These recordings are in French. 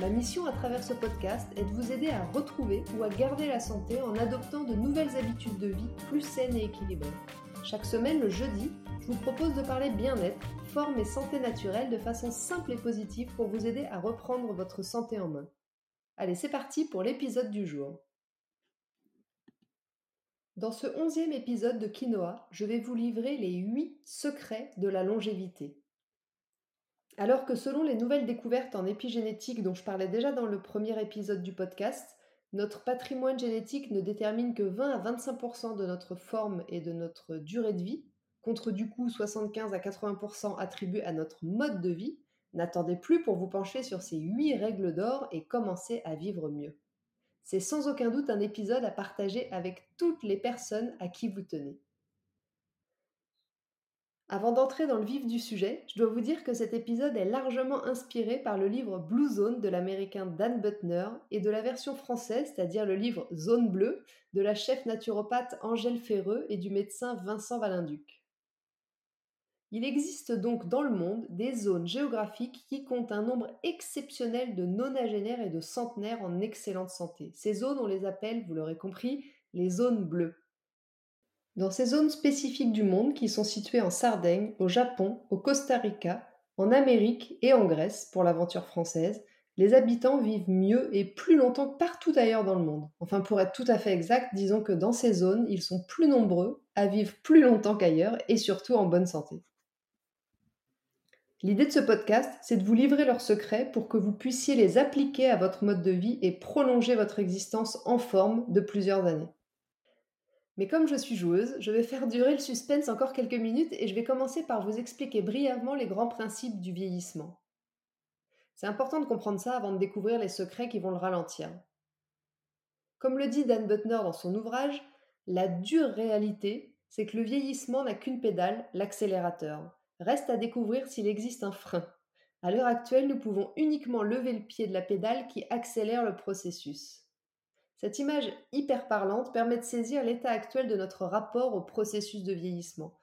Ma mission à travers ce podcast est de vous aider à retrouver ou à garder la santé en adoptant de nouvelles habitudes de vie plus saines et équilibrées. Chaque semaine, le jeudi, je vous propose de parler bien-être, forme et santé naturelle de façon simple et positive pour vous aider à reprendre votre santé en main. Allez, c'est parti pour l'épisode du jour. Dans ce onzième épisode de Quinoa, je vais vous livrer les 8 secrets de la longévité. Alors que selon les nouvelles découvertes en épigénétique dont je parlais déjà dans le premier épisode du podcast, notre patrimoine génétique ne détermine que 20 à 25% de notre forme et de notre durée de vie, contre du coup 75 à 80% attribués à notre mode de vie, n'attendez plus pour vous pencher sur ces 8 règles d'or et commencer à vivre mieux. C'est sans aucun doute un épisode à partager avec toutes les personnes à qui vous tenez. Avant d'entrer dans le vif du sujet, je dois vous dire que cet épisode est largement inspiré par le livre Blue Zone de l'américain Dan Butner et de la version française, c'est-à-dire le livre Zone bleue de la chef naturopathe Angèle Ferreux et du médecin Vincent Valinduc. Il existe donc dans le monde des zones géographiques qui comptent un nombre exceptionnel de nonagénaires et de centenaires en excellente santé. Ces zones, on les appelle, vous l'aurez compris, les zones bleues. Dans ces zones spécifiques du monde qui sont situées en Sardaigne, au Japon, au Costa Rica, en Amérique et en Grèce pour l'aventure française, les habitants vivent mieux et plus longtemps que partout ailleurs dans le monde. Enfin, pour être tout à fait exact, disons que dans ces zones, ils sont plus nombreux à vivre plus longtemps qu'ailleurs et surtout en bonne santé. L'idée de ce podcast, c'est de vous livrer leurs secrets pour que vous puissiez les appliquer à votre mode de vie et prolonger votre existence en forme de plusieurs années. Mais comme je suis joueuse, je vais faire durer le suspense encore quelques minutes et je vais commencer par vous expliquer brièvement les grands principes du vieillissement. C'est important de comprendre ça avant de découvrir les secrets qui vont le ralentir. Comme le dit Dan Butner dans son ouvrage, la dure réalité, c'est que le vieillissement n'a qu'une pédale, l'accélérateur. Reste à découvrir s'il existe un frein. À l'heure actuelle, nous pouvons uniquement lever le pied de la pédale qui accélère le processus. Cette image hyper parlante permet de saisir l'état actuel de notre rapport au processus de vieillissement.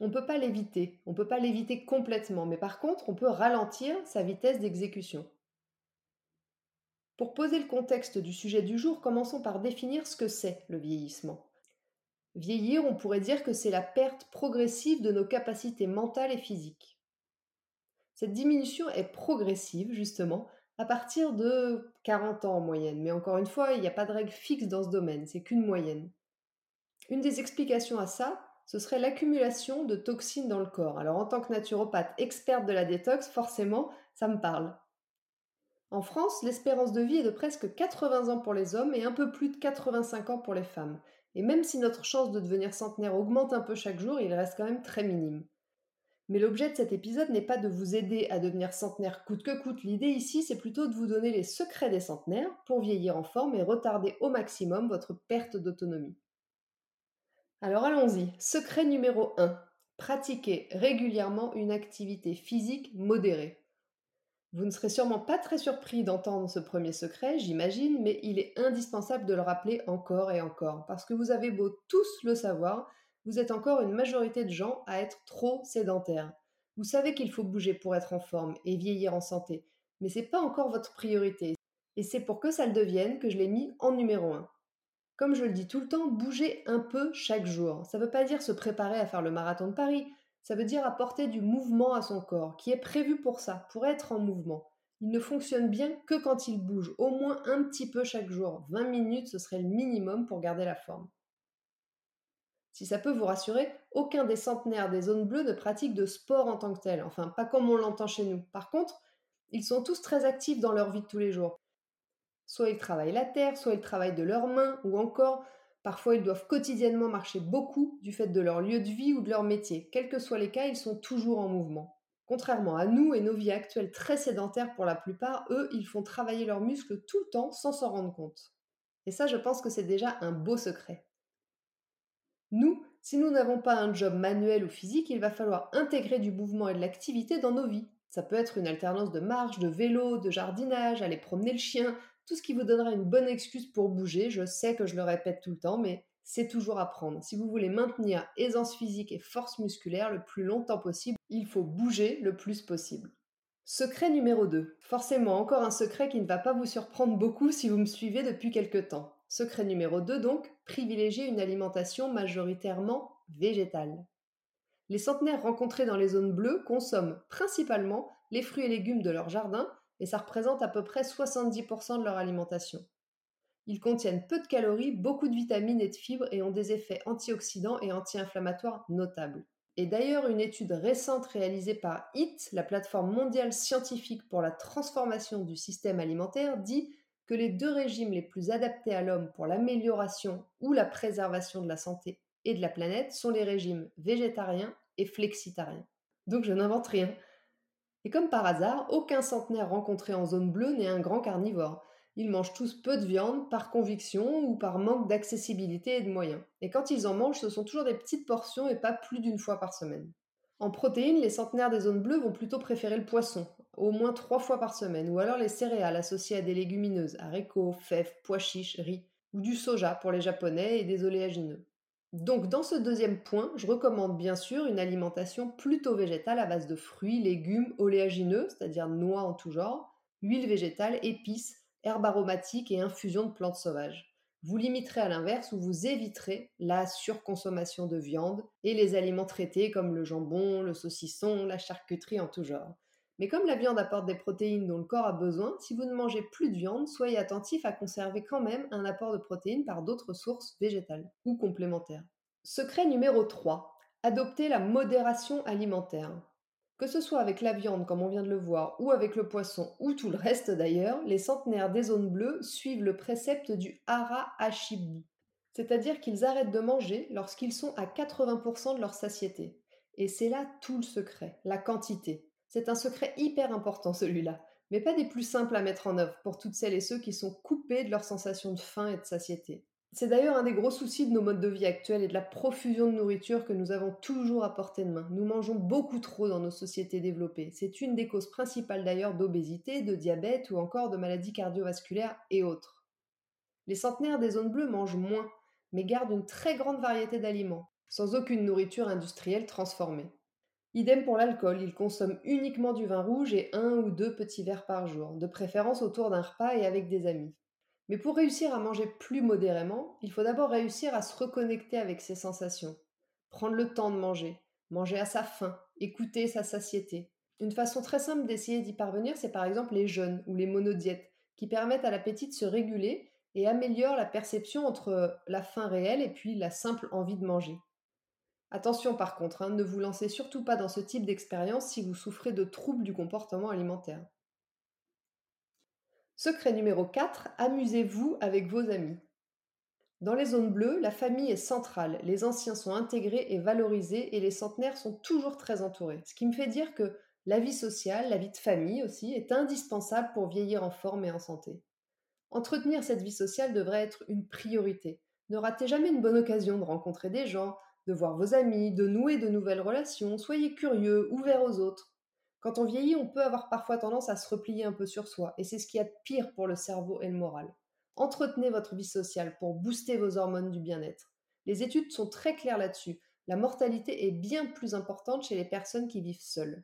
On ne peut pas l'éviter, on ne peut pas l'éviter complètement, mais par contre, on peut ralentir sa vitesse d'exécution. Pour poser le contexte du sujet du jour, commençons par définir ce que c'est le vieillissement. Vieillir, on pourrait dire que c'est la perte progressive de nos capacités mentales et physiques. Cette diminution est progressive, justement, à partir de 40 ans en moyenne. Mais encore une fois, il n'y a pas de règle fixe dans ce domaine, c'est qu'une moyenne. Une des explications à ça, ce serait l'accumulation de toxines dans le corps. Alors en tant que naturopathe experte de la détox, forcément, ça me parle. En France, l'espérance de vie est de presque 80 ans pour les hommes et un peu plus de 85 ans pour les femmes. Et même si notre chance de devenir centenaire augmente un peu chaque jour, il reste quand même très minime. Mais l'objet de cet épisode n'est pas de vous aider à devenir centenaire coûte que coûte. L'idée ici, c'est plutôt de vous donner les secrets des centenaires pour vieillir en forme et retarder au maximum votre perte d'autonomie. Alors allons-y. Secret numéro 1. Pratiquez régulièrement une activité physique modérée. Vous ne serez sûrement pas très surpris d'entendre ce premier secret, j'imagine, mais il est indispensable de le rappeler encore et encore, parce que vous avez beau tous le savoir, vous êtes encore une majorité de gens à être trop sédentaires. Vous savez qu'il faut bouger pour être en forme et vieillir en santé, mais c'est pas encore votre priorité. Et c'est pour que ça le devienne que je l'ai mis en numéro 1. Comme je le dis tout le temps, bouger un peu chaque jour. Ça ne veut pas dire se préparer à faire le marathon de Paris, ça veut dire apporter du mouvement à son corps, qui est prévu pour ça, pour être en mouvement. Il ne fonctionne bien que quand il bouge, au moins un petit peu chaque jour. 20 minutes, ce serait le minimum pour garder la forme. Si ça peut vous rassurer, aucun des centenaires des zones bleues ne pratique de sport en tant que tel, enfin pas comme on l'entend chez nous. Par contre, ils sont tous très actifs dans leur vie de tous les jours. Soit ils travaillent la terre, soit ils travaillent de leurs mains, ou encore, parfois ils doivent quotidiennement marcher beaucoup du fait de leur lieu de vie ou de leur métier. Quels que soient les cas, ils sont toujours en mouvement. Contrairement à nous et nos vies actuelles très sédentaires pour la plupart, eux, ils font travailler leurs muscles tout le temps sans s'en rendre compte. Et ça, je pense que c'est déjà un beau secret. Nous, si nous n'avons pas un job manuel ou physique, il va falloir intégrer du mouvement et de l'activité dans nos vies. Ça peut être une alternance de marche, de vélo, de jardinage, aller promener le chien, tout ce qui vous donnera une bonne excuse pour bouger. Je sais que je le répète tout le temps, mais c'est toujours à prendre. Si vous voulez maintenir aisance physique et force musculaire le plus longtemps possible, il faut bouger le plus possible. Secret numéro 2. Forcément, encore un secret qui ne va pas vous surprendre beaucoup si vous me suivez depuis quelque temps. Secret numéro 2 donc, privilégier une alimentation majoritairement végétale. Les centenaires rencontrés dans les zones bleues consomment principalement les fruits et légumes de leur jardin et ça représente à peu près 70% de leur alimentation. Ils contiennent peu de calories, beaucoup de vitamines et de fibres et ont des effets antioxydants et anti-inflammatoires notables. Et d'ailleurs, une étude récente réalisée par HIT, la plateforme mondiale scientifique pour la transformation du système alimentaire, dit que les deux régimes les plus adaptés à l'homme pour l'amélioration ou la préservation de la santé et de la planète sont les régimes végétariens et flexitariens. Donc je n'invente rien. Et comme par hasard, aucun centenaire rencontré en zone bleue n'est un grand carnivore. Ils mangent tous peu de viande par conviction ou par manque d'accessibilité et de moyens. Et quand ils en mangent, ce sont toujours des petites portions et pas plus d'une fois par semaine. En protéines, les centenaires des zones bleues vont plutôt préférer le poisson, au moins trois fois par semaine, ou alors les céréales associées à des légumineuses, haricots, fèves, pois chiches, riz, ou du soja pour les japonais et des oléagineux. Donc dans ce deuxième point, je recommande bien sûr une alimentation plutôt végétale à base de fruits, légumes, oléagineux, c'est-à-dire noix en tout genre, huile végétale, épices, herbes aromatiques et infusions de plantes sauvages. Vous limiterez à l'inverse ou vous éviterez la surconsommation de viande et les aliments traités comme le jambon, le saucisson, la charcuterie en tout genre. Mais comme la viande apporte des protéines dont le corps a besoin, si vous ne mangez plus de viande, soyez attentif à conserver quand même un apport de protéines par d'autres sources végétales ou complémentaires. Secret numéro 3. Adoptez la modération alimentaire. Que ce soit avec la viande, comme on vient de le voir, ou avec le poisson, ou tout le reste d'ailleurs, les centenaires des zones bleues suivent le précepte du hara hashibu, c'est-à-dire qu'ils arrêtent de manger lorsqu'ils sont à 80% de leur satiété. Et c'est là tout le secret, la quantité. C'est un secret hyper important celui-là, mais pas des plus simples à mettre en œuvre pour toutes celles et ceux qui sont coupés de leur sensation de faim et de satiété. C'est d'ailleurs un des gros soucis de nos modes de vie actuels et de la profusion de nourriture que nous avons toujours à portée de main. Nous mangeons beaucoup trop dans nos sociétés développées. C'est une des causes principales d'ailleurs d'obésité, de diabète ou encore de maladies cardiovasculaires et autres. Les centenaires des zones bleues mangent moins, mais gardent une très grande variété d'aliments, sans aucune nourriture industrielle transformée. Idem pour l'alcool, ils consomment uniquement du vin rouge et un ou deux petits verres par jour, de préférence autour d'un repas et avec des amis. Mais pour réussir à manger plus modérément, il faut d'abord réussir à se reconnecter avec ses sensations, prendre le temps de manger, manger à sa faim, écouter sa satiété. Une façon très simple d'essayer d'y parvenir, c'est par exemple les jeûnes ou les monodiètes, qui permettent à l'appétit de se réguler et améliorent la perception entre la faim réelle et puis la simple envie de manger. Attention par contre, hein, ne vous lancez surtout pas dans ce type d'expérience si vous souffrez de troubles du comportement alimentaire. Secret numéro 4, amusez-vous avec vos amis. Dans les zones bleues, la famille est centrale, les anciens sont intégrés et valorisés et les centenaires sont toujours très entourés. Ce qui me fait dire que la vie sociale, la vie de famille aussi, est indispensable pour vieillir en forme et en santé. Entretenir cette vie sociale devrait être une priorité. Ne ratez jamais une bonne occasion de rencontrer des gens, de voir vos amis, de nouer de nouvelles relations, soyez curieux, ouverts aux autres. Quand on vieillit, on peut avoir parfois tendance à se replier un peu sur soi, et c'est ce qui est pire pour le cerveau et le moral. Entretenez votre vie sociale pour booster vos hormones du bien-être. Les études sont très claires là-dessus. La mortalité est bien plus importante chez les personnes qui vivent seules.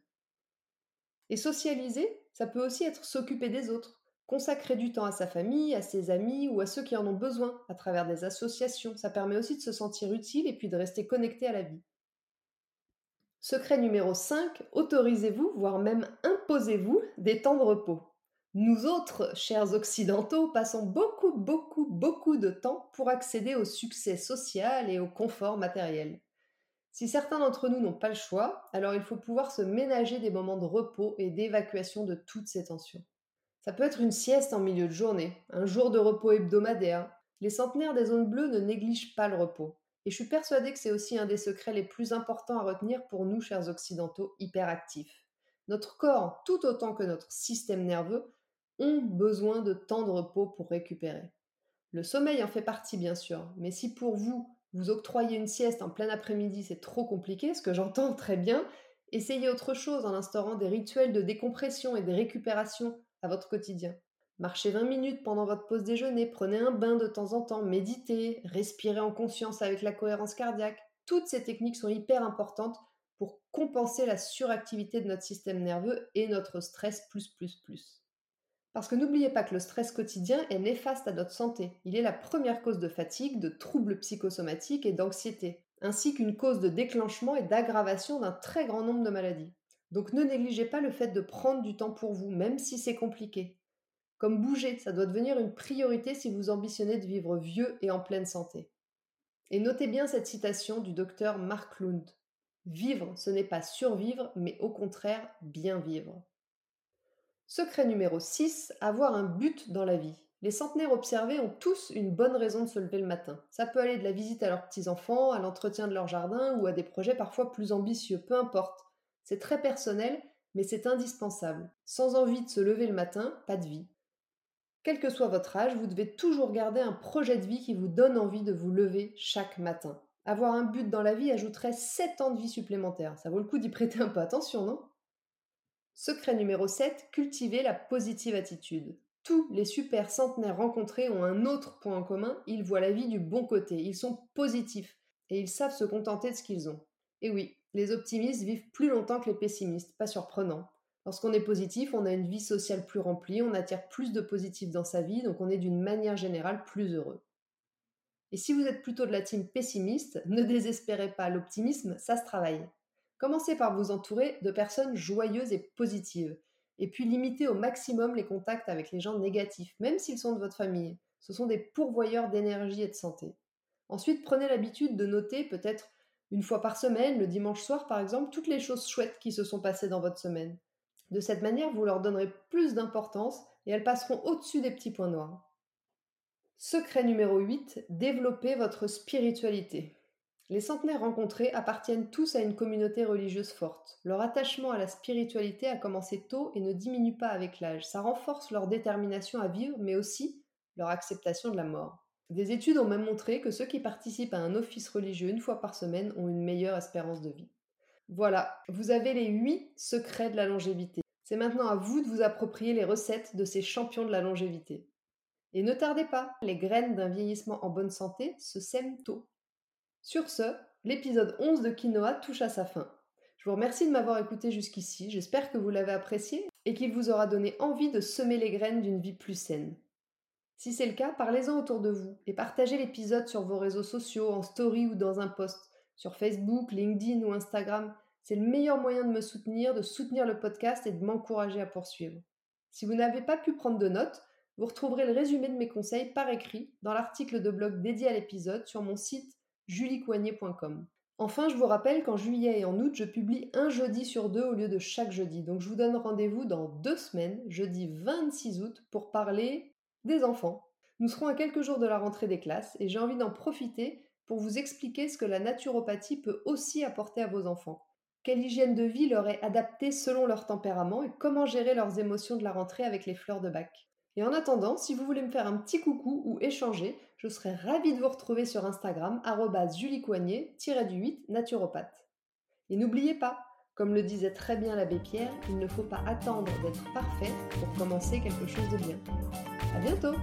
Et socialiser, ça peut aussi être s'occuper des autres, consacrer du temps à sa famille, à ses amis ou à ceux qui en ont besoin à travers des associations. Ça permet aussi de se sentir utile et puis de rester connecté à la vie. Secret numéro 5, autorisez-vous, voire même imposez-vous des temps de repos. Nous autres, chers occidentaux, passons beaucoup, beaucoup, beaucoup de temps pour accéder au succès social et au confort matériel. Si certains d'entre nous n'ont pas le choix, alors il faut pouvoir se ménager des moments de repos et d'évacuation de toutes ces tensions. Ça peut être une sieste en milieu de journée, un jour de repos hebdomadaire. Les centenaires des zones bleues ne négligent pas le repos. Et je suis persuadée que c'est aussi un des secrets les plus importants à retenir pour nous, chers occidentaux hyperactifs. Notre corps, tout autant que notre système nerveux, ont besoin de temps de repos pour récupérer. Le sommeil en fait partie, bien sûr, mais si pour vous, Vous octroyez une sieste en plein après-midi, c'est trop compliqué, ce que j'entends très bien. Essayez autre chose en instaurant des rituels de décompression et de récupération à votre quotidien. Marchez 20 minutes pendant votre pause déjeuner, prenez un bain de temps en temps, méditez, respirez en conscience avec la cohérence cardiaque. Toutes ces techniques sont hyper importantes pour compenser la suractivité de notre système nerveux et notre stress plus plus plus. Parce que n'oubliez pas que le stress quotidien est néfaste à notre santé. Il est la première cause de fatigue, de troubles psychosomatiques et d'anxiété, ainsi qu'une cause de déclenchement et d'aggravation d'un très grand nombre de maladies. Donc ne négligez pas le fait de prendre du temps pour vous, même si c'est compliqué. Comme bouger, ça doit devenir une priorité si vous ambitionnez de vivre vieux et en pleine santé. Et notez bien cette citation du docteur Mark Lund. Vivre, ce n'est pas survivre, mais au contraire bien vivre. Secret numéro 6, avoir un but dans la vie. Les centenaires observés ont tous une bonne raison de se lever le matin. Ça peut aller de la visite à leurs petits-enfants, à l'entretien de leur jardin ou à des projets parfois plus ambitieux, peu importe. C'est très personnel, mais c'est indispensable. Sans envie de se lever le matin, pas de vie. Quel que soit votre âge, vous devez toujours garder un projet de vie qui vous donne envie de vous lever chaque matin. Avoir un but dans la vie ajouterait 7 ans de vie supplémentaires. Ça vaut le coup d'y prêter un peu attention, non? Secret numéro 7, cultiver la positive attitude. Tous les super centenaires rencontrés ont un autre point en commun, ils voient la vie du bon côté, ils sont positifs et ils savent se contenter de ce qu'ils ont. Et oui, les optimistes vivent plus longtemps que les pessimistes, pas surprenant. Lorsqu'on est positif, on a une vie sociale plus remplie, on attire plus de positifs dans sa vie, donc on est d'une manière générale plus heureux. Et si vous êtes plutôt de la team pessimiste, ne désespérez pas, l'optimisme, ça se travaille. Commencez par vous entourer de personnes joyeuses et positives, et puis limitez au maximum les contacts avec les gens négatifs, même s'ils sont de votre famille. Ce sont des pourvoyeurs d'énergie et de santé. Ensuite, prenez l'habitude de noter peut-être une fois par semaine, le dimanche soir par exemple, toutes les choses chouettes qui se sont passées dans votre semaine. De cette manière, vous leur donnerez plus d'importance et elles passeront au-dessus des petits points noirs. Secret numéro 8, développez votre spiritualité. Les centenaires rencontrés appartiennent tous à une communauté religieuse forte. Leur attachement à la spiritualité a commencé tôt et ne diminue pas avec l'âge. Ça renforce leur détermination à vivre, mais aussi leur acceptation de la mort. Des études ont même montré que ceux qui participent à un office religieux une fois par semaine ont une meilleure espérance de vie. Voilà, vous avez les 8 secrets de la longévité. C'est maintenant à vous de vous approprier les recettes de ces champions de la longévité. Et ne tardez pas, les graines d'un vieillissement en bonne santé se sèment tôt. Sur ce, l'épisode 11 de Quinoa touche à sa fin. Je vous remercie de m'avoir écouté jusqu'ici, j'espère que vous l'avez apprécié et qu'il vous aura donné envie de semer les graines d'une vie plus saine. Si c'est le cas, parlez-en autour de vous et partagez l'épisode sur vos réseaux sociaux, en story ou dans un post, sur Facebook, LinkedIn ou Instagram. C'est le meilleur moyen de me soutenir, de soutenir le podcast et de m'encourager à poursuivre. Si vous n'avez pas pu prendre de notes, vous retrouverez le résumé de mes conseils par écrit dans l'article de blog dédié à l'épisode sur mon site juliecoignet.com. Enfin, je vous rappelle qu'en juillet et en août, je publie un jeudi sur deux au lieu de chaque jeudi. Donc je vous donne rendez-vous dans deux semaines, jeudi 26 août, pour parler des enfants. Nous serons à quelques jours de la rentrée des classes et j'ai envie d'en profiter pour vous expliquer ce que la naturopathie peut aussi apporter à vos enfants. Quelle hygiène de vie leur est adaptée selon leur tempérament et comment gérer leurs émotions de la rentrée avec les fleurs de bac. Et en attendant, si vous voulez me faire un petit coucou ou échanger, je serai ravie de vous retrouver sur Instagram, juliecoignet-du-8 naturopathe. Et n'oubliez pas, comme le disait très bien l'abbé Pierre, il ne faut pas attendre d'être parfait pour commencer quelque chose de bien. À bientôt!